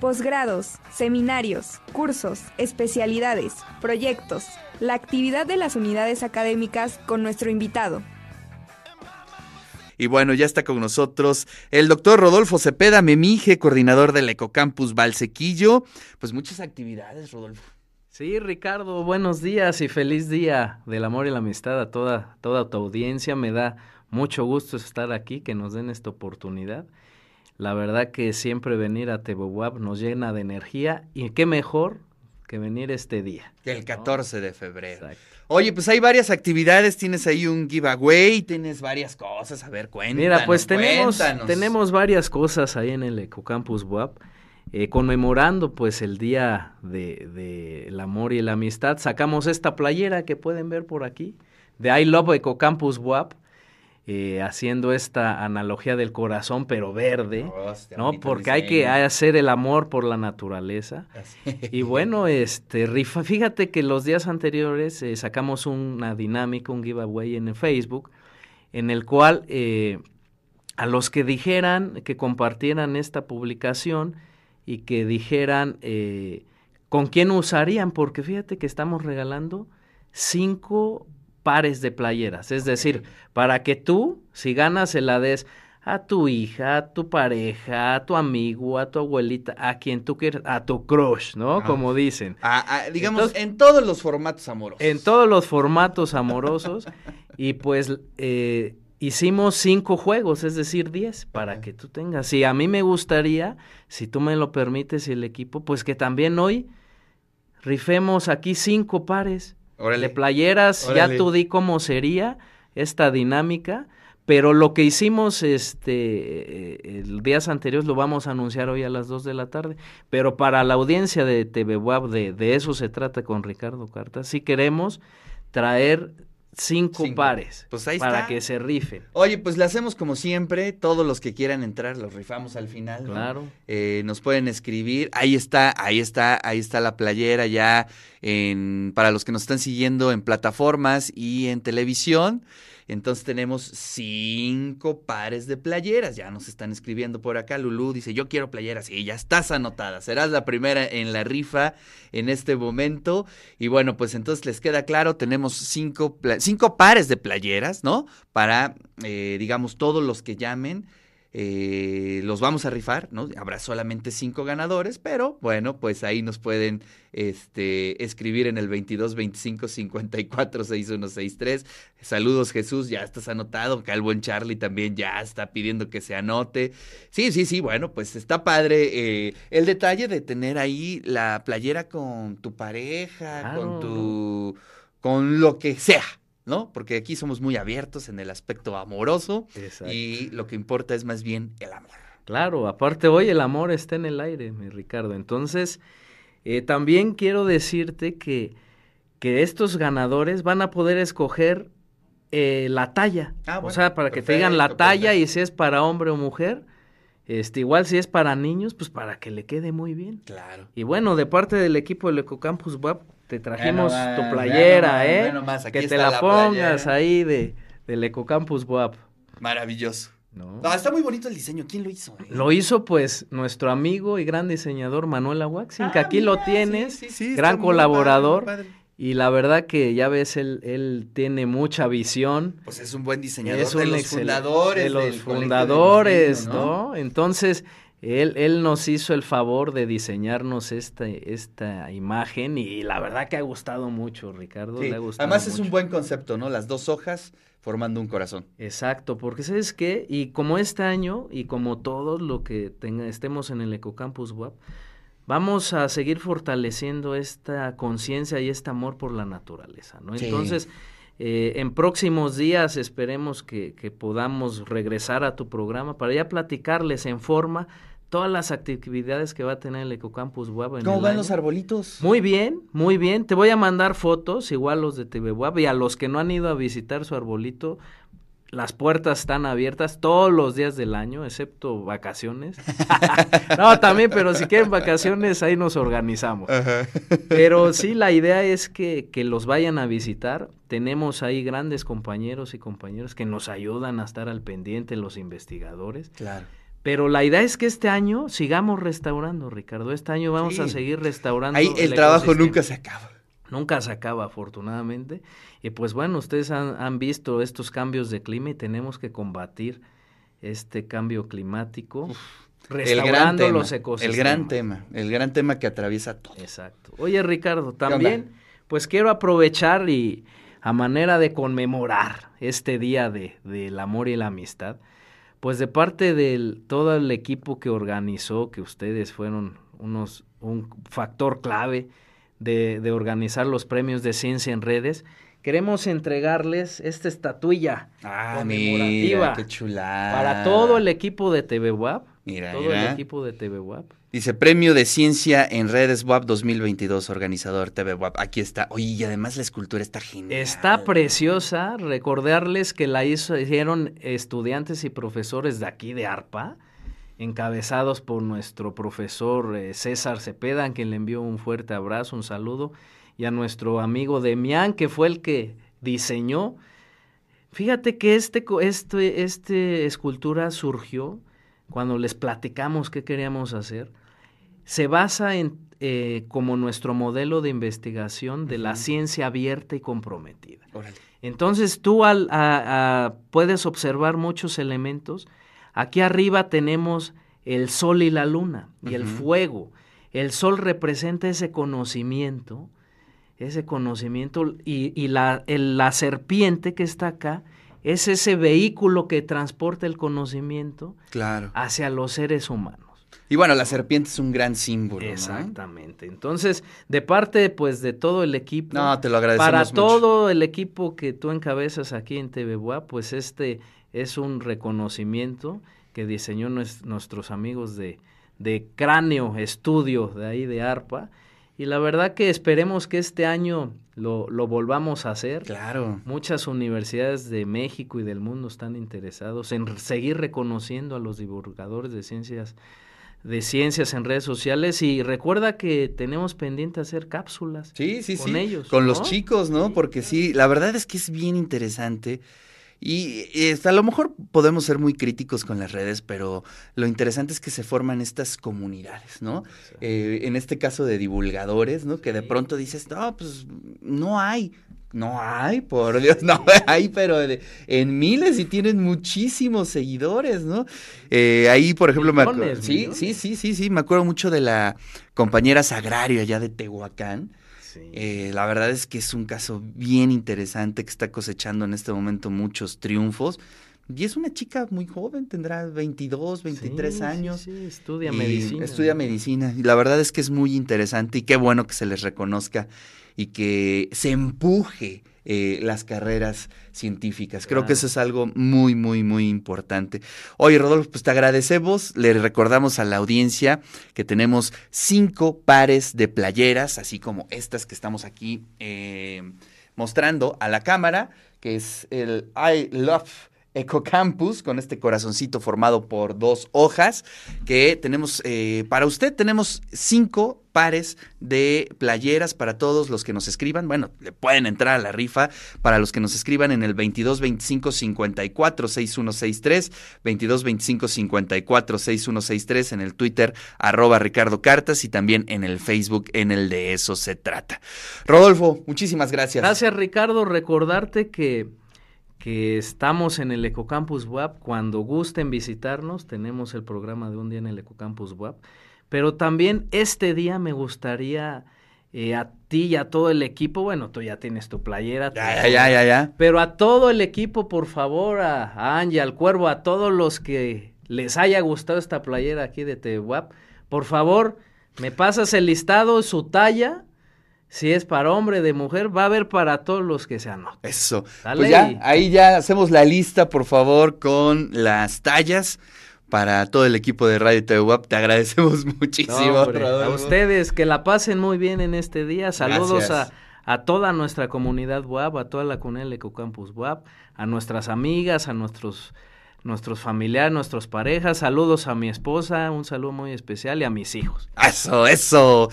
posgrados, seminarios, cursos, especialidades, proyectos, la actividad de las unidades académicas con nuestro invitado. Y bueno, ya está con nosotros el doctor Rodolfo Cepeda Memije, coordinador del Ecocampus Valsequillo. Pues muchas actividades, Rodolfo. Sí, Ricardo, buenos días y feliz día del amor y la amistad a toda, toda tu audiencia. Me da mucho gusto estar aquí, que nos den esta oportunidad. La verdad que siempre venir a Tebowab nos llena de energía y qué mejor que venir este día. El 14 de febrero. Oye, pues hay varias actividades, tienes ahí un giveaway, tienes varias cosas, a ver, cuéntanos. Mira, pues tenemos, tenemos varias cosas ahí en el Ecocampus WAP, eh, conmemorando pues el Día del de, el Amor y la Amistad. Sacamos esta playera que pueden ver por aquí, de I Love Ecocampus WAP, eh, haciendo esta analogía del corazón, pero verde, ¿no? Porque hay que hacer el amor por la naturaleza. Y bueno, este, rifa, fíjate que los días anteriores eh, sacamos una dinámica, un giveaway en Facebook, en el cual eh, a los que dijeran, que compartieran esta publicación y que dijeran con quién usarían, porque fíjate que estamos regalando cinco pares de playeras. Es decir, para que tú, si ganas, se la des a tu hija, a tu pareja, a tu amigo, a tu abuelita, a quien tú quieras, a tu crush, ¿no? Como dicen. digamos, en todos los formatos amorosos. En todos los formatos amorosos. y pues eh, hicimos cinco juegos, es decir, diez, para que tú tengas. Si a mí me gustaría, si tú me lo permites y el equipo, pues que también hoy rifemos aquí cinco pares de playeras, ya tú di cómo sería esta dinámica, pero lo que hicimos este eh, el días anteriores lo vamos a anunciar hoy a las 2 de la tarde, pero para la audiencia de TV Web de, de eso se trata con Ricardo Carta, si queremos traer Cinco, pares pues para que se rifen. Oye, pues le hacemos como siempre. Todos los que quieran entrar los rifamos al final. Claro. Eh, nos pueden escribir. Ahí está, ahí está, ahí está la playera ya en, para los que nos están siguiendo en plataformas y en televisión. Entonces tenemos cinco pares de playeras. Ya nos están escribiendo por acá. Lulú dice, yo quiero playeras. Y ya estás anotada. Serás la primera en la rifa en este momento. Y bueno, pues entonces les queda claro, tenemos cinco, cinco pares de playeras, ¿no? Para, eh, digamos, todos los que llamen. Eh, los vamos a rifar, ¿no? Habrá solamente cinco ganadores, pero bueno, pues ahí nos pueden este, escribir en el 22 25 54 6163. Saludos Jesús, ya estás anotado. Calvo en Charlie también ya está pidiendo que se anote. Sí, sí, sí, bueno, pues está padre eh, el detalle de tener ahí la playera con tu pareja, con tu, con lo que sea, ¿no? Porque aquí somos muy abiertos en el aspecto amoroso y lo que importa es más bien el amor. Claro, aparte hoy el amor está en el aire, mi Ricardo. Entonces, eh, también quiero decirte que, que estos ganadores van a poder escoger eh, la talla. Ah, o sea, para que te digan la talla y si es para hombre o mujer. Este, igual si es para niños, pues para que le quede muy bien. Claro. Y bueno, de parte del equipo del Ecocampus Web, te trajimos tu playera, ¿eh? que te la, pongas ahí de, del Ecocampus WAP. Maravilloso. No. está muy bonito el diseño. ¿Quién lo hizo? Eh? Lo hizo, pues, nuestro amigo y gran diseñador Manuel Aguaxin, que ah, aquí lo tienes, gran colaborador. Y la verdad que ya ves, él, él tiene mucha visión. Pues es un buen diseñador es de los fundadores. De los fundadores, ¿no? Entonces, él, él nos hizo el favor de diseñarnos esta, esta imagen y la verdad que ha gustado mucho, Ricardo. Le ha gustado Además es un buen concepto, ¿no? Las dos hojas formando un corazón. Exacto, porque ¿sabes qué? Y como este año y como todos lo que tenga, estemos en el Ecocampus Web, vamos a seguir fortaleciendo esta conciencia y este amor por la naturaleza, ¿no? Entonces, eh, en próximos días esperemos que, que podamos regresar a tu programa para ya platicarles en forma todas las actividades que va a tener el Ecocampus Web. ¿Cómo van los arbolitos? Muy bien, muy bien. Te voy a mandar fotos, igual los de TV Web, y a los que no han ido a visitar su arbolito, las puertas están abiertas todos los días del año, excepto vacaciones. no, también, pero si quieren vacaciones, ahí nos organizamos. Pero sí, la idea es que, que los vayan a visitar. Tenemos ahí grandes compañeros y compañeras que nos ayudan a estar al pendiente, los investigadores. Claro Pero la idea es que este año sigamos restaurando, Ricardo. Este año vamos a seguir restaurando. Ahí el, trabajo nunca se acaba. Nunca se acaba, afortunadamente. Y pues bueno, ustedes han, visto estos cambios de clima y tenemos que combatir este cambio climático. restaurando el los ecosistemas. El gran tema, el gran tema que atraviesa todo. Exacto. Oye, Ricardo, también, pues quiero aprovechar y a manera de conmemorar este día de, del amor y la amistad, pues de parte de todo el equipo que organizó, que ustedes fueron unos, un factor clave de, de organizar los premios de ciencia en redes, queremos entregarles esta estatuilla ah, conmemorativa qué para todo el equipo de TV Todo el equipo de TV WAP. Dice Premio de Ciencia en Redes WAP 2022, organizador TV WAP. Aquí está. Oye, y además la escultura está genial. Está preciosa. Recordarles que la hizo, hicieron estudiantes y profesores de aquí de ARPA, encabezados por nuestro profesor eh, César Cepeda, a quien le envió un fuerte abrazo, un saludo, y a nuestro amigo Demián, que fue el que diseñó. Fíjate que este, este, este escultura surgió cuando les platicamos qué queríamos hacer se basa en eh, como nuestro modelo de investigación de la ciencia abierta y comprometida. Entonces tú al, puedes observar muchos elementos. Aquí arriba tenemos el sol y la luna y el fuego. El sol representa ese conocimiento, ese conocimiento y, la, la serpiente que está acá es ese vehículo que transporta el conocimiento claro. hacia los seres humanos. Y bueno, la serpiente es un gran símbolo. Exactamente. Entonces, de parte pues de todo el equipo. No, te lo agradecemos Para todo el equipo que tú encabezas aquí en TVBUA, pues este es un reconocimiento que diseñó nuestros amigos de, de Cráneo Estudio, de ahí de ARPA. Y la verdad que esperemos que este año lo, lo, volvamos a hacer. Claro. Muchas universidades de México y del mundo están interesados en seguir reconociendo a los divulgadores de ciencias de ciencias en redes sociales y recuerda que tenemos pendiente hacer cápsulas sí, sí, con ellos. Con los chicos, ¿no? Porque sí, la verdad es que es bien interesante. Y, a lo mejor podemos ser muy críticos con las redes, pero lo interesante es que se forman estas comunidades, ¿no? Eh, en este caso de divulgadores, ¿no? Que de pronto dices, no, pues no hay, no hay, por Dios, no hay, pero en miles y tienen muchísimos seguidores, ¿no? Eh, ahí, por ejemplo, me acuerdo. Sí, sí, sí, sí, sí, me acuerdo mucho de la compañera Sagrario allá de Tehuacán. Eh, la verdad es que es un caso bien interesante que está cosechando en este momento muchos triunfos. Y es una chica muy joven, tendrá 22, 23 años. Sí, estudia medicina. Estudia medicina. Y la verdad es que es muy interesante y qué bueno que se les reconozca y que se empuje eh, las carreras científicas. Creo que eso es algo muy, muy, muy importante. Oye, Rodolfo, pues te agradecemos. Le recordamos a la audiencia que tenemos cinco pares de playeras, así como estas que estamos aquí eh, mostrando a la cámara, que es el I Love Ecocampus, con este corazoncito formado por dos hojas, que tenemos, eh, para usted tenemos cinco pares de playeras para todos los que nos escriban. Bueno, le pueden entrar a la rifa para los que nos escriban en el 22 25 54 6163, 22 25 54 6163 en el Twitter arroba Ricardo Cartas y también en el Facebook en el de eso se trata. Rodolfo, muchísimas gracias. Gracias Ricardo, recordarte que que estamos en el Ecocampus WAP. Cuando gusten visitarnos, tenemos el programa de un día en el Ecocampus WAP. Pero también este día me gustaría eh, a ti y a todo el equipo, bueno, tú ya tienes tu playera. Ya, ya, ya, ya, Pero a todo el equipo, por favor, a, Angie, al Cuervo, a todos los que les haya gustado esta playera aquí de TWAP, por favor, me pasas el listado, su talla si es para hombre, de mujer, va a haber para todos los que sean. Eso. Pues ya, ahí ya hacemos la lista, por favor, con las tallas para todo el equipo de Radio TVWAP. Te agradecemos muchísimo. a ustedes, que la pasen muy bien en este día. Saludos a, a, toda nuestra comunidad WAP, a toda la comunidad Ecocampus WAP, a nuestras amigas, a nuestros nuestros familiares, nuestras parejas. Saludos a mi esposa, un saludo muy especial y a mis hijos. Eso, eso.